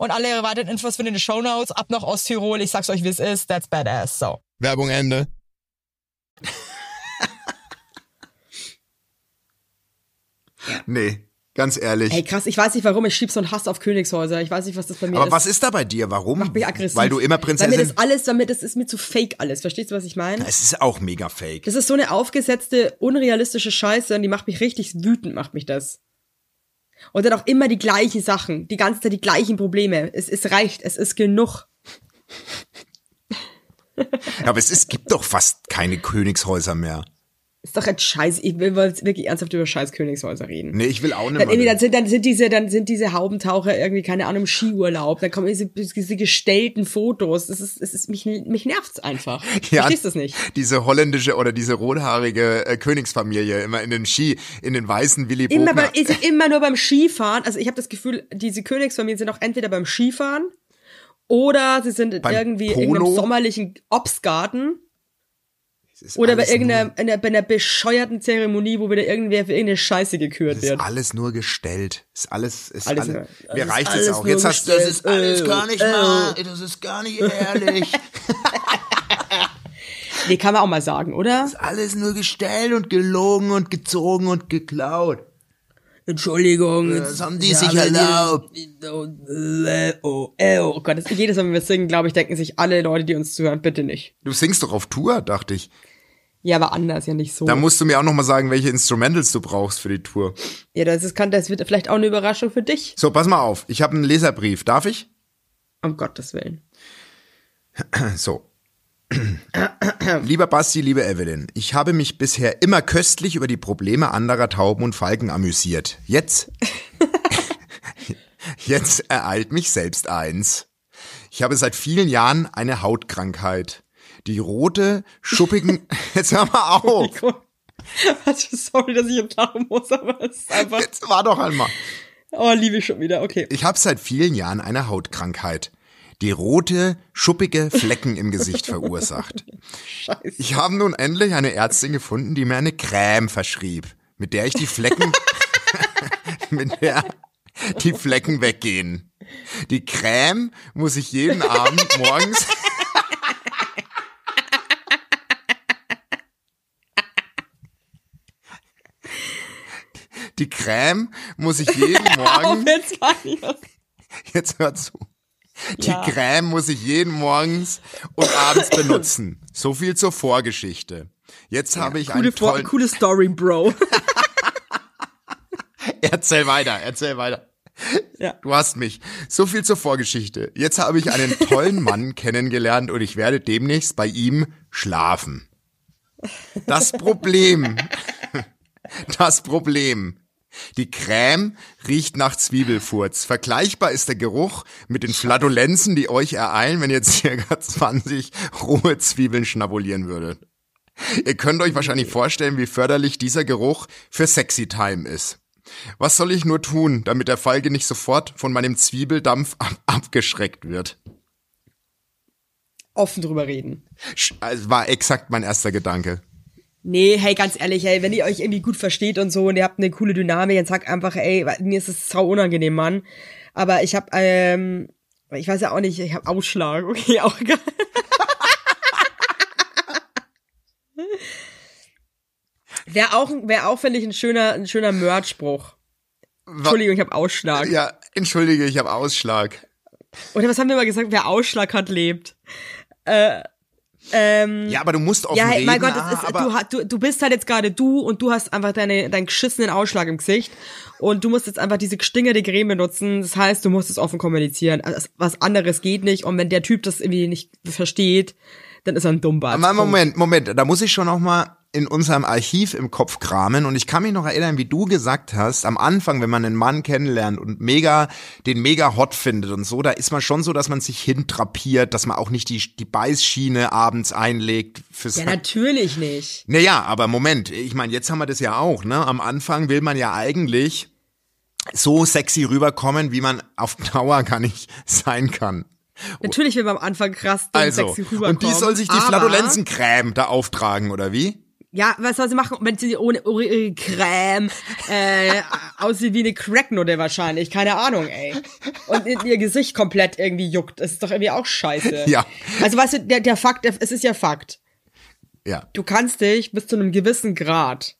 Und alle weiteren Infos findet ihr in den Shownotes. Ab nach Osttirol. Ich sag's euch, wie es ist. That's badass. So. Werbung Ende. Nee, ganz ehrlich. Ey, krass, ich weiß nicht warum, ich schieb so einen Hass auf Königshäuser. Ich weiß nicht, was das bei mir Aber ist. was ist da bei dir? Warum? Macht mich aggressiv. Weil du immer Prinzessin. das alles, weil mir das ist mir zu fake alles. Verstehst du, was ich meine? Es ist auch mega fake. Das ist so eine aufgesetzte, unrealistische Scheiße und die macht mich richtig wütend, macht mich das. Und dann auch immer die gleichen Sachen, die ganze Zeit die gleichen Probleme. Es, es reicht, es ist genug. Aber es ist, gibt doch fast keine Königshäuser mehr. Ist doch jetzt scheiße. Ich will jetzt wirklich ernsthaft über scheiß Königshäuser reden. Nee, ich will auch nicht Dann, irgendwie, mehr. dann, sind, dann sind diese, dann sind diese Haubentaucher irgendwie, keine Ahnung, im Skiurlaub. Dann kommen diese, diese gestellten Fotos. Das ist, es ist, mich, mich nervt's einfach. Ja, Verstehst du das nicht? Diese holländische oder diese rothaarige äh, Königsfamilie immer in den Ski, in den weißen Willy Immer, bei, ist immer nur beim Skifahren. Also ich habe das Gefühl, diese Königsfamilien sind auch entweder beim Skifahren oder sie sind Beim irgendwie in Polo? irgendeinem sommerlichen Obstgarten oder bei irgendeiner einer, bei einer bescheuerten Zeremonie, wo wieder irgendwer für irgendeine Scheiße gekürt es ist wird. alles nur gestellt. Ist alles, ist Alles alles, mir reicht es auch. Jetzt hast das ist alles Äh, gar nicht äh. mal, das ist gar nicht ehrlich. Nee, kann man auch mal sagen, oder? alles nur gestellt und gelogen und gezogen und geklaut. Entschuldigung. Das haben die sich erlaubt. Oh, oh, oh Gott, das, jedes Mal, wenn wir singen, glaube ich, denken sich alle Leute, die uns zuhören, bitte nicht. Du singst doch auf Tour, dachte ich. Ja, aber anders, ja nicht so. Da musst du mir auch noch mal sagen, welche Instrumentals du brauchst für die Tour. ja, das, ist, kann, das wird vielleicht auch eine Überraschung für dich. So, pass mal auf. Ich habe einen Leserbrief. Darf ich? Um Gottes Willen. So. Lieber Basti, liebe Evelyn, ich habe mich bisher immer köstlich über die Probleme anderer Tauben und Falken amüsiert. Jetzt, jetzt ereilt mich selbst eins. Ich habe seit vielen Jahren eine Hautkrankheit. Die rote, schuppigen, jetzt hör mal auf. Also, sorry, dass ich jetzt lachen muss, aber es ist einfach. Jetzt war doch einmal. Oh, liebe ich schon wieder, okay. Ich habe seit vielen Jahren eine Hautkrankheit, die rote, schuppige Flecken im Gesicht verursacht. Scheiße. Ich habe nun endlich eine Ärztin gefunden, die mir eine Creme verschrieb, mit der ich die Flecken, mit der die Flecken weggehen. Die Creme muss ich jeden Abend morgens Die Creme muss ich jeden Auf Morgen jetzt gar nicht. Jetzt hör zu. Die Ja. Creme muss ich jeden morgens und abends benutzen. So viel zur Vorgeschichte. Jetzt habe ich Coole, einen tollen... coole Story, Bro. Erzähl weiter, erzähl weiter. Ja. Du hast mich. So viel zur Vorgeschichte. Jetzt habe ich einen tollen Mann kennengelernt und ich werde demnächst bei ihm schlafen. Das Problem. Das Problem. Die Creme riecht nach Zwiebelfurz. Vergleichbar ist der Geruch mit den Flatulenzen, die euch ereilen, wenn ihr circa 20 rohe Zwiebeln schnabulieren würdet. Ihr könnt euch wahrscheinlich vorstellen, wie förderlich dieser Geruch für Sexy Time ist. Was soll ich nur tun, damit der Falke nicht sofort von meinem Zwiebeldampf ab abgeschreckt wird? Offen drüber reden. Sch- Also war exakt mein erster Gedanke. Nee, hey, ganz ehrlich, hey, wenn ihr euch irgendwie gut versteht und so und ihr habt eine coole Dynamik, dann sagt einfach, ey, mir ist es sau unangenehm, Mann. Aber ich hab, ähm, ich weiß ja auch nicht, ich hab Ausschlag, okay, auch egal. Wäre auch, wär auch finde ich, ein schöner, ein schöner Merch-Spruch. Entschuldigung, ich hab Ausschlag. Ja, entschuldige, ich habe Ausschlag. Oder was haben wir mal gesagt? Wer Ausschlag hat, lebt. Äh, ähm, Ja, aber du musst offen Ja, reden. mein Gott, ah, ist, du, du, bist halt jetzt gerade du und du hast einfach deine, deinen geschissenen Ausschlag im Gesicht und du musst jetzt einfach diese gestingerte Creme benutzen. Das heißt, du musst es offen kommunizieren. Also, was anderes geht nicht und wenn der Typ das irgendwie nicht versteht, dann ist er ein Dummbart. Moment, Moment, da muss ich schon auch mal, in unserem Archiv im Kopf kramen und ich kann mich noch erinnern, wie du gesagt hast, am Anfang, wenn man einen Mann kennenlernt und mega, den mega hot findet und so, da ist man schon so, dass man sich hintrapiert, dass man auch nicht die, die Beißschiene abends einlegt fürs Ja, natürlich nicht. Naja, aber Moment, ich meine, jetzt haben wir das ja auch, ne? Am Anfang will man ja eigentlich so sexy rüberkommen, wie man auf Dauer gar nicht sein kann. Natürlich will man am Anfang krass Also, sexy rüberkommen. und die soll sich die Flatulenzencreme da auftragen, oder wie? Ja, was soll sie machen, wenn sie ohne ohne ihre Creme äh, aussieht wie eine Cracknote wahrscheinlich, keine Ahnung, ey. Und ihr Gesicht komplett irgendwie juckt. Das ist doch irgendwie auch scheiße. Ja. Also weißt du, der, der Fakt, es ist ja Fakt. Ja. Du kannst dich bis zu einem gewissen Grad,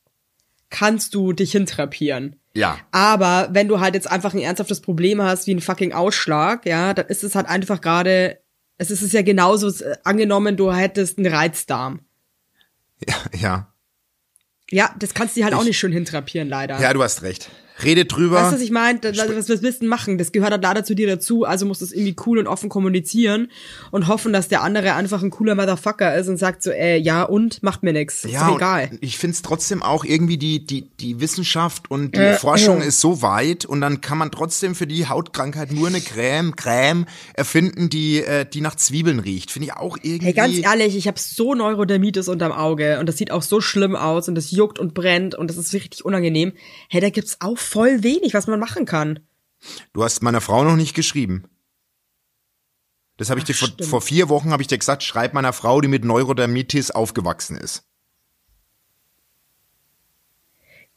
kannst du dich hintrapieren. Ja. Aber wenn du halt jetzt einfach ein ernsthaftes Problem hast, wie ein fucking Ausschlag, ja, dann ist es halt einfach gerade, es ist es ja genauso, äh, angenommen, du hättest einen Reizdarm. Ja, ja. Ja, das kannst du dir halt auch Ich- nicht schön hintrapieren, leider. Ja, du hast recht. Rede drüber. Weißt du, was ich meine? Was, was, willst du machen? Das gehört halt leider zu dir dazu, also musst du es irgendwie cool und offen kommunizieren und hoffen, dass der andere einfach ein cooler Motherfucker ist und sagt so, äh, ja und, macht mir nix. Ist ja, egal. ich find's trotzdem auch irgendwie die, die, die Wissenschaft und die Forschung ist so weit und dann kann man trotzdem für die Hautkrankheit nur eine Creme, Creme erfinden, die, äh, die nach Zwiebeln riecht. Finde ich auch irgendwie. Hey, ganz ehrlich, ich habe so Neurodermitis unterm Auge und das sieht auch so schlimm aus und das juckt und brennt und das ist richtig unangenehm. Hey, da gibt's auch voll wenig, was man machen kann. Du hast meiner Frau noch nicht geschrieben. Das habe ich dir vor, vor vier Wochen habe ich dir gesagt, schreib meiner Frau, die mit Neurodermitis aufgewachsen ist.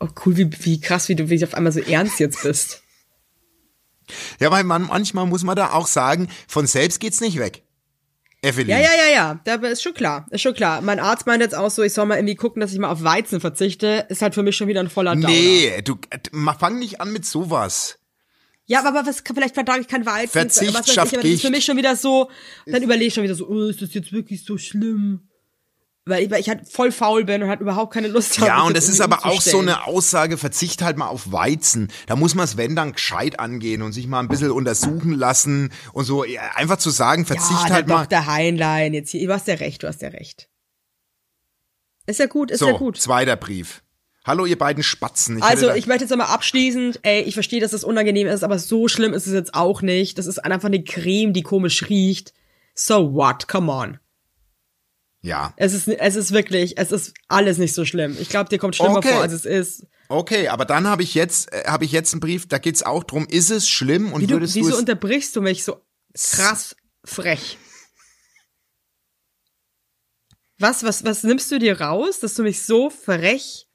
Oh cool, wie, wie krass, wie du wie auf einmal so ernst jetzt bist. Ja, weil man manchmal muss man da auch sagen, von selbst geht's nicht weg. Evelyn. Ja, ja, ja, ja, da ist schon klar, ist schon klar. Mein Arzt meint jetzt auch so, ich soll mal irgendwie gucken, dass ich mal auf Weizen verzichte, ist halt für mich schon wieder ein voller Downer. Nee, du fang nicht an mit sowas. Ja, aber was vielleicht vertrage ich kein Weizen. Verzicht was weiß ich, aber das ist für mich schon wieder so, dann überlege ich schon wieder so, oh, ist das jetzt wirklich so schlimm? Weil ich, weil ich halt voll faul bin und halt überhaupt keine Lust habe. Ja, und das ist aber auch so eine Aussage, verzicht halt mal auf Weizen. Da muss man es, wenn, dann gescheit angehen und sich mal ein bisschen untersuchen lassen und so. Einfach zu sagen, verzicht ja, halt der mal. Dr. Heinlein, jetzt hier, du hast ja recht, du hast ja recht. Ist ja gut, ist So, ja gut. zweiter Brief. Hallo, ihr beiden Spatzen. Ich Also, ich möchte jetzt nochmal abschließend, ey, ich verstehe, dass das unangenehm ist, aber so schlimm ist es jetzt auch nicht. Das ist einfach eine Creme, die komisch riecht. So what? Come on. Ja. Es ist, es ist wirklich, es ist alles nicht so schlimm. Ich glaube, dir kommt schlimmer Okay. vor, als es ist. Okay, aber dann habe ich jetzt, äh, habe ich jetzt einen Brief, da geht's auch drum, ist es schlimm und Wie du, würdest du wieso es unterbrichst du mich so krass frech? Was, was, was nimmst du dir raus, dass du mich so frech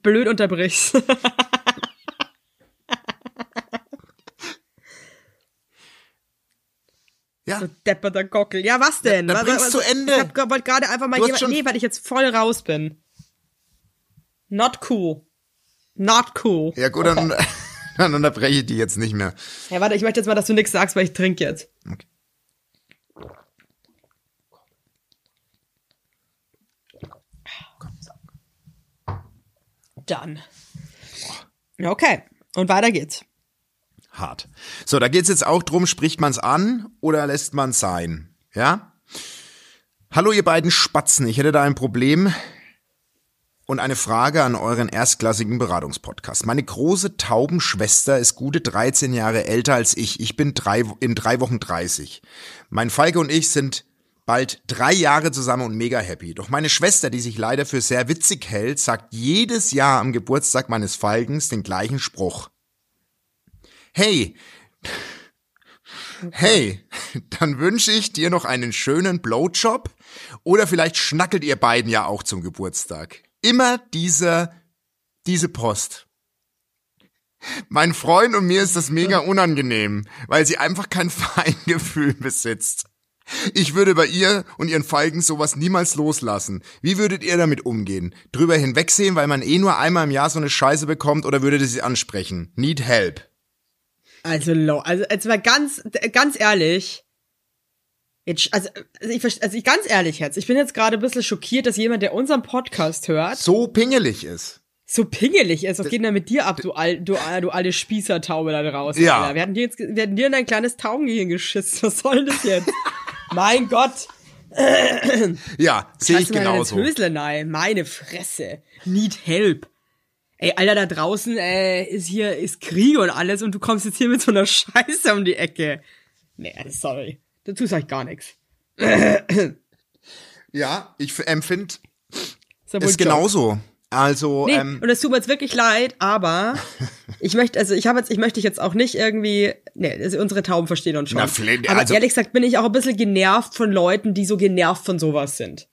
blöd unterbrichst? Ja, So depperter Gockel. Ja, was denn? dann Was- bring's was- zu Ende. Ich hab- wollte gerade einfach mal Du hast jemand, schon- nee, weil ich jetzt voll raus bin. Not cool. Not cool. ja gut, dann, dann unterbreche ich die jetzt nicht mehr. Ja, warte, ich möchte jetzt mal, dass du nichts sagst, weil ich trinke jetzt. Okay. Dann. Okay. Und weiter geht's. Hart. So, da geht's jetzt auch drum, spricht man's an oder lässt man's sein? Ja? Hallo ihr beiden Spatzen, ich hätte da ein Problem und eine Frage an euren erstklassigen Beratungspodcast. Meine große Taubenschwester ist gute 13 Jahre älter als ich. Ich bin drei, in drei Wochen 30. Mein Falke und ich sind bald drei Jahre zusammen und mega happy. Doch meine Schwester, die sich leider für sehr witzig hält, sagt jedes Jahr am Geburtstag meines Falkens den gleichen Spruch. Hey, hey, dann wünsche ich dir noch einen schönen Blowjob oder vielleicht schnackelt ihr beiden ja auch zum Geburtstag. Immer dieser, diese Post. Mein Freund und mir ist das mega unangenehm, weil sie einfach kein Feingefühl besitzt. Ich würde bei ihr und ihren Falken sowas niemals loslassen. Wie würdet ihr damit umgehen? Drüber hinwegsehen, weil man eh nur einmal im Jahr so eine Scheiße bekommt oder würdet ihr sie ansprechen? Need help. Also, low. Also, jetzt mal ganz, ganz ehrlich. Jetzt, also, also, ich, also ich, ganz ehrlich jetzt. Ich bin jetzt gerade ein bisschen schockiert, dass jemand, der unseren Podcast hört, So pingelig ist. so pingelig ist. Was geht denn mit dir ab, du, al, du, du alte Spießertaube da draußen? Ja. Alter? Wir hatten dir jetzt, wir hatten dir in dein kleines Taubengehirn geschissen. Was soll das jetzt? mein Gott. Ja, sehe ich genauso. ins Hösle rein. Meine Fresse. Need help. Ey, Alter, da draußen äh, ist hier ist Krieg und alles und du kommst jetzt hier mit so einer Scheiße um die Ecke. Nee, sorry. Dazu sag ich gar nichts. Ja, ich empfinde Ist, es Joke. genauso. Also, Nee, ähm, und es tut mir jetzt wirklich leid, aber ich möchte, also ich habe jetzt, ich möchte dich jetzt auch nicht irgendwie, nee, also unsere Tauben verstehen uns schon. Na, Flint, aber also- ehrlich gesagt bin ich auch ein bisschen genervt von Leuten, die so genervt von sowas sind.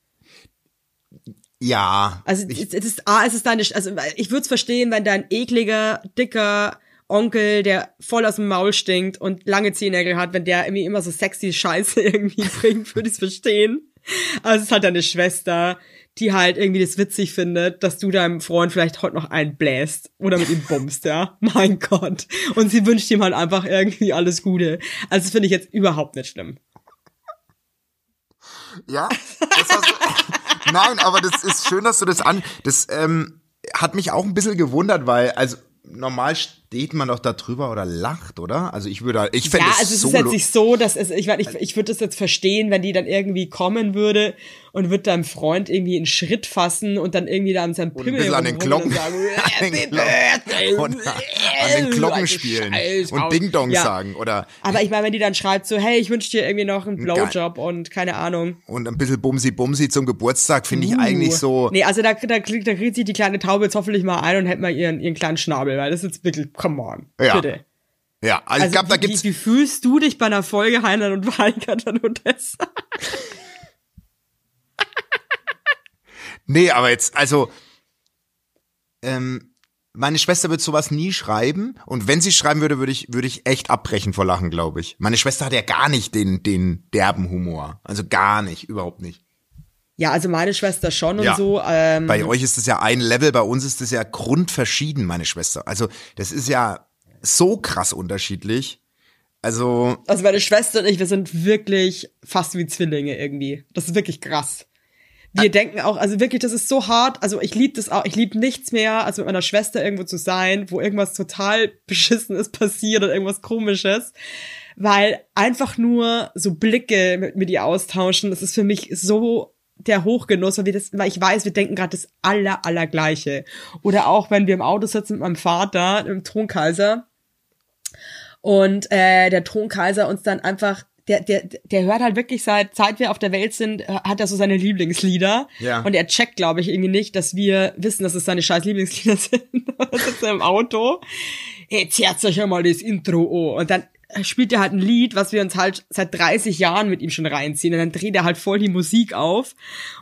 Ja. Also es es ist, A, es ist deine, also ich würde es verstehen, wenn dein ekliger, dicker Onkel, der voll aus dem Maul stinkt und lange Zehennägel hat, wenn der irgendwie immer so sexy Scheiße irgendwie bringt, würde ich verstehen. Aber es ist halt deine Schwester, die halt irgendwie das witzig findet, dass du deinem Freund vielleicht heute noch einbläst oder mit ihm bummst, ja. Mein Gott. Und sie wünscht ihm halt einfach irgendwie alles Gute. Also das finde ich jetzt überhaupt nicht schlimm. Ja, das hast du, nein, aber das ist schön, dass du das an, das ähm, hat mich auch ein bisschen gewundert, weil, also normal steht man doch da drüber oder lacht, oder? Also ich würde, ich fände Ja, es also es so, ist jetzt nicht so, dass es, ich, ich, ich würde das jetzt verstehen, wenn die dann irgendwie kommen würde und wird deinem Freund irgendwie einen Schritt fassen und dann irgendwie da an seinem und ein Pimmel bisschen an den rumrollen Glocken, und sagen, an den "Happy Glocken, und an den Glocken spielen und aus." Ding Dong Ja. sagen oder Aber ich meine, wenn die dann schreibt so, hey, ich wünsche dir irgendwie noch einen. Blowjob und keine Ahnung. und ein bisschen Bumsi Bumsi zum Geburtstag finde ich eigentlich so. Uh. Nee, also da, da, kriegt- da kriegt sich die kleine Taube jetzt hoffentlich mal ein und hält mal ihren, ihren kleinen Schnabel, weil das ist jetzt wirklich, come on, Ja. bitte. Ja, also, ich Also glaube, da wie, gibt's wie, wie fühlst du dich bei einer Folge Heinlein und Weigert, wenn du das? Nee, aber jetzt, also, ähm, meine Schwester wird sowas nie schreiben und wenn sie schreiben würde, würde ich, würde ich echt abbrechen vor Lachen, glaube ich. Meine Schwester hat ja gar nicht den, den derben Humor. Also gar nicht, überhaupt nicht. Ja, also meine Schwester schon und Ja. so. Ähm, Bei euch ist es ja ein Level, bei uns ist es ja grundverschieden, meine Schwester. Also das ist ja so krass unterschiedlich. Also, Also meine Schwester und ich, wir sind wirklich fast wie Zwillinge irgendwie. Das ist wirklich krass. Wir denken auch, also wirklich, das ist so hart. Also ich liebe das auch, ich liebe nichts mehr, als mit meiner Schwester irgendwo zu sein, wo irgendwas total Beschissenes passiert oder irgendwas Komisches. Weil einfach nur so Blicke mit mir die austauschen, das ist für mich so der Hochgenuss, weil, wir das, weil ich weiß, wir denken gerade das aller, allergleiche. Oder auch, wenn wir im Auto sitzen mit meinem Vater, im Thronkaiser, und äh, der Thronkaiser uns dann einfach der, der, der hört halt wirklich seit, seit wir auf der Welt sind, äh, hat er so seine Lieblingslieder. Ja. Und er checkt, glaube ich, irgendwie nicht, dass wir wissen, dass es seine scheiß Lieblingslieder sind. Und dann sitzt er im Auto. Jetzt hört euch ja mal das Intro an. Und dann spielt er halt ein Lied, was wir uns halt seit 30 Jahren mit ihm schon reinziehen. Und dann dreht er halt voll die Musik auf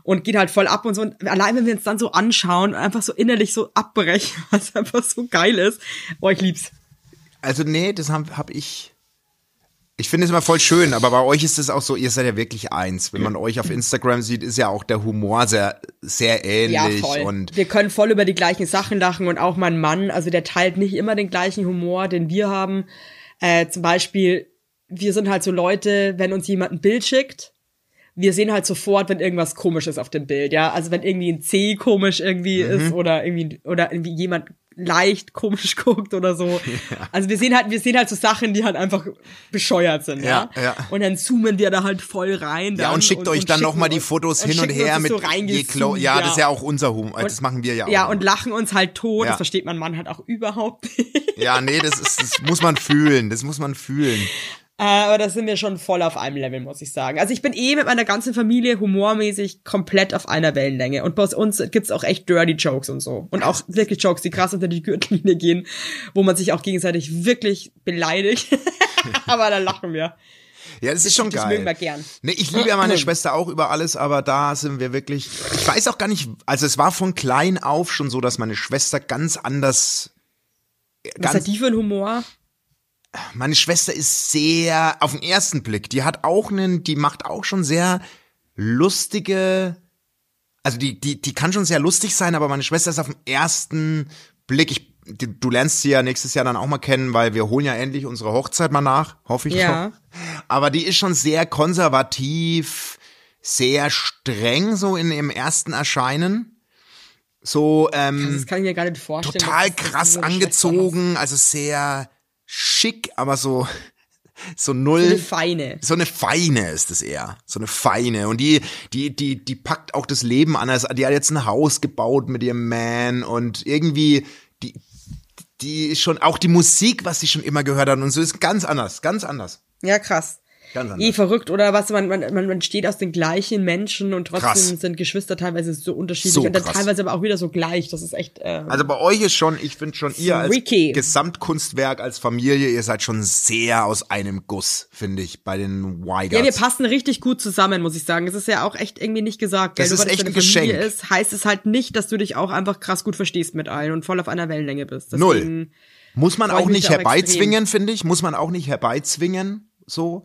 und geht halt voll ab und so. Und allein, wenn wir uns dann so anschauen und einfach so innerlich so abbrechen, was einfach so geil ist. Oh, ich lieb's. also nee, das habe hab ich. Ich finde es immer voll schön, aber bei euch ist es auch so, ihr seid ja wirklich eins. Wenn man euch auf Instagram sieht, ist ja auch der Humor sehr, sehr ähnlich. Ja, voll. Und wir können voll über die gleichen Sachen lachen und auch mein Mann, also der teilt nicht immer den gleichen Humor, den wir haben. Äh, zum Beispiel, wir sind halt so Leute, wenn uns jemand ein Bild schickt, wir sehen halt sofort, wenn irgendwas komisch ist auf dem Bild, ja. Also wenn irgendwie ein C komisch irgendwie Mhm. ist oder irgendwie, oder irgendwie jemand leicht komisch guckt oder so. Also wir sehen halt, wir sehen halt so Sachen, die halt einfach bescheuert sind, ja. Ja, ja. Und dann zoomen wir da halt voll rein. ja, dann und schickt euch dann schicken nochmal die Fotos hin und schicken uns her mit so je clo Ja, das ist ja auch unser Humor. Das machen wir ja auch. Ja, und lachen uns halt tot. Ja. Das versteht mein Mann halt auch überhaupt nicht. Ja, nee, das ist, das muss man fühlen. Das muss man fühlen. Äh, Aber da sind wir schon voll auf einem Level, muss ich sagen. Also ich bin eh mit meiner ganzen Familie humormäßig komplett auf einer Wellenlänge. Und bei uns gibt's auch echt dirty Jokes und so. Und auch wirklich Jokes, die krass unter die Gürtellinie gehen, wo man sich auch gegenseitig wirklich beleidigt. aber da lachen wir. Ja, das ist schon Das geil. mögen wir gern. Nee, ich liebe ja meine Schwester auch über alles, aber da sind wir wirklich. Ich weiß auch gar nicht, also es war von klein auf schon so, dass meine Schwester ganz anders. Was Ganz, hat die für einen Humor? Meine Schwester ist sehr, auf den ersten Blick, die hat auch einen, die macht auch schon sehr lustige, also die, die, die kann schon sehr lustig sein, aber meine Schwester ist auf den ersten Blick, ich, du, du lernst sie ja nächstes Jahr dann auch mal kennen, weil wir holen ja endlich unsere Hochzeit mal nach, hoffe ich Ja. doch. Aber die ist schon sehr konservativ, sehr streng so in ihrem ersten Erscheinen. So, ähm, Das kann ich mir gar nicht vorstellen. total krass angezogen, also sehr schick, aber so so Eine null. feine. So eine feine ist es eher. So eine feine. Und die, die, die, die packt auch das Leben anders. Die hat jetzt ein Haus gebaut mit ihrem Man und irgendwie, die, die ist schon, auch die Musik, was sie schon immer gehört hat und so ist ganz anders, ganz anders. Ja, krass. Ganz. Eh verrückt, oder was? Man, man, man steht aus den gleichen Menschen und trotzdem Krass. sind Geschwister teilweise so unterschiedlich So und dann krass. teilweise aber auch wieder so gleich. Das ist echt. Äh, Also bei euch ist schon, ich finde schon, ihr als Freaky. Gesamtkunstwerk, als Familie, ihr seid schon sehr aus einem Guss, finde ich, bei den Weigers. ja, wir passen richtig gut zusammen, muss ich sagen. Es ist ja auch echt irgendwie nicht gesagt. Das gell? ist Nur echt ein Geschenk. Ist, heißt es halt nicht, dass du dich auch einfach krass gut verstehst mit allen und voll auf einer Wellenlänge bist. Null. Deswegen- Muss man auch nicht herbeizwingen, finde ich. Muss man auch nicht herbeizwingen, so.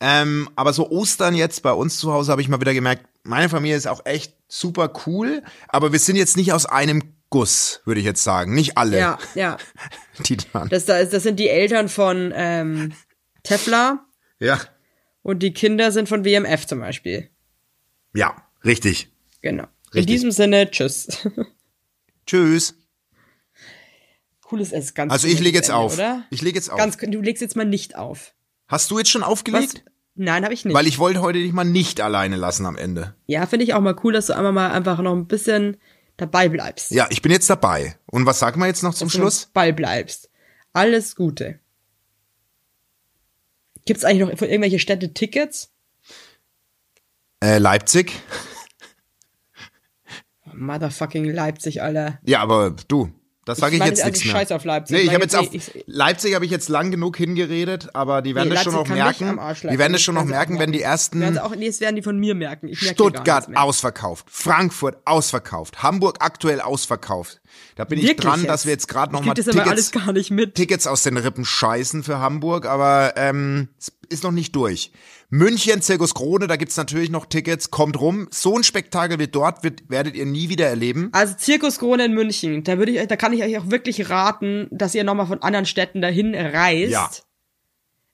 Ähm, aber so Ostern jetzt bei uns zu Hause habe ich mal wieder gemerkt, meine Familie ist auch echt super cool, aber wir sind jetzt nicht aus einem Guss, würde ich jetzt sagen. Nicht alle, Ja, ja. die dann. Das, das, das sind die Eltern von ähm, Tefla Ja. und die Kinder sind von WMF zum Beispiel. Ja, richtig. Genau. In Richtig. diesem Sinne, tschüss. Tschüss. Cooles S, ganz Also ich lege jetzt Ende, auf. Oder? Ich lege jetzt auf. Ganz, du legst jetzt mal nicht auf. Hast du jetzt schon Was? aufgelegt? Nein, habe ich nicht. Weil ich wollte heute dich mal nicht alleine lassen am Ende. ja, finde ich auch mal cool, dass du einmal mal einfach noch ein bisschen dabei bleibst. Ja, ich bin jetzt dabei. Und was sagen wir jetzt noch zum Dass Schluss? Ball bleibst. Alles Gute. Gibt's eigentlich noch für irgendwelche Städte Tickets? Äh, Leipzig. Motherfucking Leipzig, Alter. Ja, aber du, das sage ich, meine jetzt also nichts mehr. scheiß auf Leipzig. Nee, ich Weil habe jetzt auf ich- Leipzig habe ich jetzt lang genug hingeredet, aber die werden Nee, das schon noch merken. Die werden das schon noch merken, wenn die ersten auch, nee, das werden die von mir merken. Ich merke Stuttgart mehr. ausverkauft, Frankfurt ausverkauft, Hamburg aktuell ausverkauft. Da bin ich Wirklich dran, jetzt? dass wir jetzt gerade noch Ich mal Tickets. Tickets aus den Rippen scheißen für Hamburg, aber ähm, ist noch nicht durch. München, Zirkus Krone, da gibt's natürlich noch Tickets, kommt rum. So ein Spektakel wie dort wird, werdet ihr nie wieder erleben. Also Zirkus Krone in München, da würde ich da kann ich euch auch wirklich raten, dass ihr nochmal von anderen Städten dahin reist. Ja.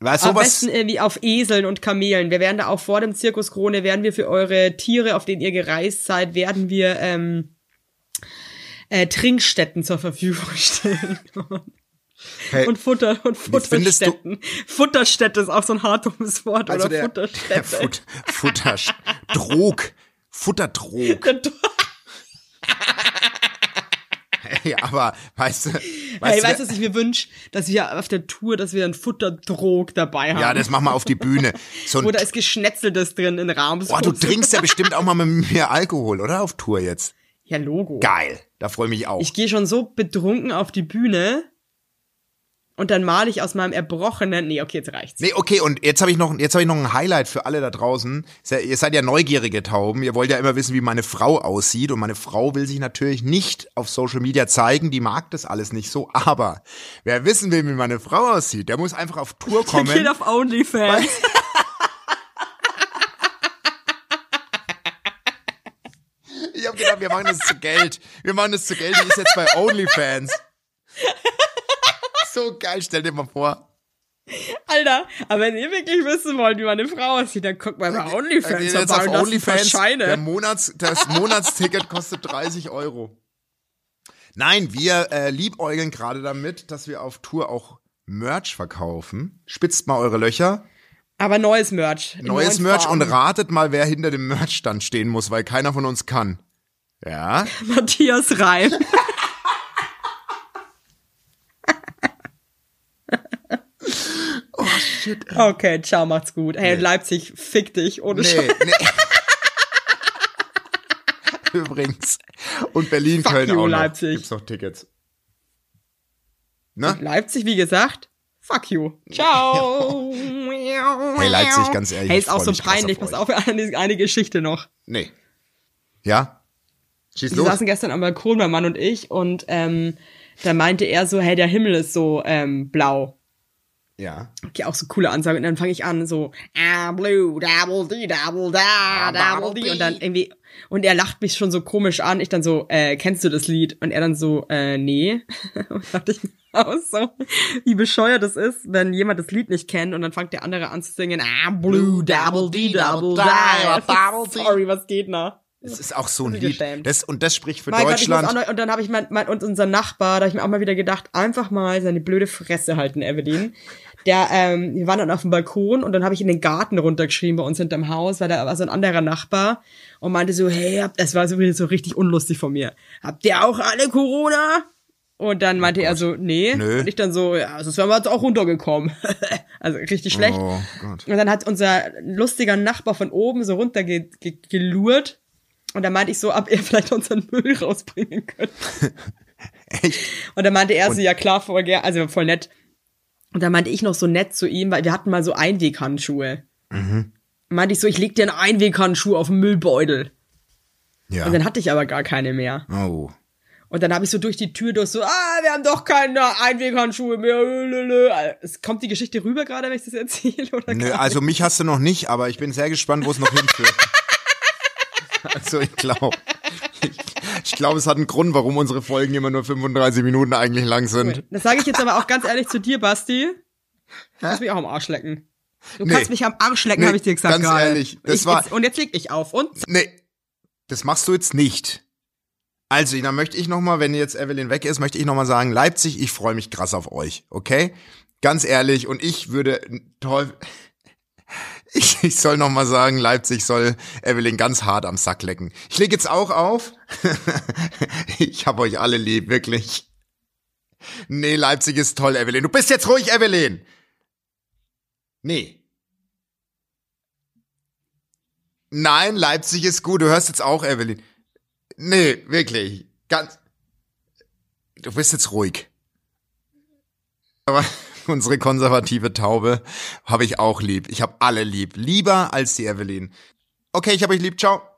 Weil Am sowas, besten irgendwie auf Eseln und Kamelen. Wir werden da auch vor dem Zirkus Krone, werden wir für eure Tiere, auf denen ihr gereist seid, werden wir ähm, äh, Trinkstätten zur Verfügung stellen. Hey, und Futter und Futterstätten. Futterstätte ist auch so ein hartes Wort, also oder der, Futterstätte. der Fut, Futter, Drog, Futterdrog. Hey, aber weißt du, weißt hey, du, weißt du, was ich mir wünsche? Dass wir auf der Tour, dass wir einen Futterdrog dabei haben. ja, das machen wir auf die Bühne. So da ist Geschnetzeltes drin in Rahmsbuch. boah, du trinkst ja bestimmt auch mal mit mir Alkohol, oder? Auf Tour jetzt. Ja, Logo. Geil. Da freue ich mich auch. Ich gehe schon so betrunken auf die Bühne und dann male ich aus meinem erbrochenen. Nee, okay, jetzt reicht's. Nee, okay, und jetzt habe ich noch jetzt habe ich noch ein Highlight für alle da draußen. Ihr seid ja neugierige Tauben, ihr wollt ja immer wissen, wie meine Frau aussieht und meine Frau will sich natürlich nicht auf Social Media zeigen, die mag das alles nicht so, aber wer wissen will, wie meine Frau aussieht, der muss einfach auf Tour kommen. Geht auf OnlyFans. Ich habe gedacht, wir machen das zu Geld. Wir machen das zu Geld, die ist jetzt bei OnlyFans. So geil, stell dir mal vor. Alter, aber wenn ihr wirklich wissen wollt, wie meine Frau aussieht, dann guckt mal bei OnlyFans Jetzt auf und OnlyFans, der. Monats, das Monatsticket kostet 30 Euro. Nein, wir äh, liebäugeln gerade damit, dass wir auf Tour auch Merch verkaufen. Spitzt mal eure Löcher. Aber neues Merch. Neues Merch und Farben. ratet mal, wer hinter dem Merchstand stehen muss, weil keiner von uns kann. Ja? Matthias Reim. Oh shit. Okay, ciao, macht's gut. Hey, Nee. Leipzig, fick dich, ohne Nee, Scheiß. nee. Übrigens. Und Berlin, Fuck Köln you, auch noch. Leipzig. Gibt's noch Tickets. Ne? Leipzig, wie gesagt, fuck you. Ciao. Hey, Leipzig, ganz ehrlich, Hey, ist auch so peinlich. Pass auf, eine, eine Geschichte noch. Nee. Ja? Schieß Wir los. saßen gestern am Balkon, mein Mann und ich, und ähm, da meinte er so, hey, der Himmel ist so ähm, blau. Ja. Okay, auch so coole Ansage. Und dann fange ich an, so, ah, blue, double D, double da, double double D. Und dann irgendwie, und er lacht mich schon so komisch an. Ich dann so, äh, kennst du das Lied? Und er dann so, äh, nee. und dachte ich mir auch so, wie bescheuert es ist, wenn jemand das Lied nicht kennt und dann fängt der andere an zu singen, ah, blue, double D, double da. Sorry, was geht noch? Es ist auch so ein Lied. Das, und das spricht für Mein Gott, Deutschland. auch noch, und dann habe ich mein, mein, und unser Nachbar, da habe ich mir auch mal wieder gedacht, einfach mal seine blöde Fresse halten, Evelyn. Der, ähm, wir waren dann auf dem Balkon und dann habe ich in den Garten runtergeschrieben bei uns hinterm Haus, weil da war so ein anderer Nachbar und meinte so, hey, das war so, so richtig unlustig von mir. Habt ihr auch alle Corona? Und dann meinte er so, nee. Nö. Und ich dann so, ja, sonst wären wir jetzt auch runtergekommen. also richtig schlecht. Oh Gott. Und dann hat unser lustiger Nachbar von oben so runter ge. Und dann meinte ich so, ob er vielleicht unseren Müll rausbringen könnte. Echt? Und dann meinte er so, ja klar, voll also voll nett. Und dann meinte ich noch so nett zu ihm, weil wir hatten mal so Einweghandschuhe. Mhm. Meinte ich so, ich leg dir einen Einweghandschuh auf den Müllbeutel. Ja. Und dann hatte ich aber gar keine mehr. Oh. Und dann habe ich so durch die Tür durch so, ah, wir haben doch keine Einweghandschuhe mehr. Es kommt die Geschichte rüber gerade, wenn ich das erzähle oder Nö, also mich hast du noch nicht, aber ich bin sehr gespannt, wo es noch hinführt. also ich glaube, ich, glaube, es hat einen Grund, warum unsere Folgen immer nur 35 Minuten eigentlich lang sind. nicht. Das sage ich jetzt aber auch ganz ehrlich zu dir, Basti. Du kannst mich auch am Arsch lecken. Du Nee. kannst mich am Arsch lecken, Nee, habe ich dir gesagt ganz gerade. ehrlich, das ich, war- jetzt, Und jetzt leg ich auf. Und Nee, das machst du jetzt nicht. Also, dann möchte ich noch mal, wenn jetzt Evelyn weg ist, möchte ich noch mal sagen, Leipzig, ich freue mich krass auf euch, okay? Ganz ehrlich, und ich würde toll, ich, ich soll noch mal sagen, Leipzig soll Evelyn ganz hart am Sack lecken. Ich lege jetzt auch auf. ich hab euch alle lieb, wirklich. Nee, Leipzig ist toll, Evelyn. Du bist jetzt ruhig, Evelyn. Nee. Nein, Leipzig ist gut. Du hörst jetzt auch, Evelyn. Nee, wirklich. Ganz. Du bist jetzt ruhig. Aber unsere konservative Taube habe ich auch lieb. Ich habe alle lieb. Lieber als die Evelyn. Okay, ich habe euch lieb. Ciao.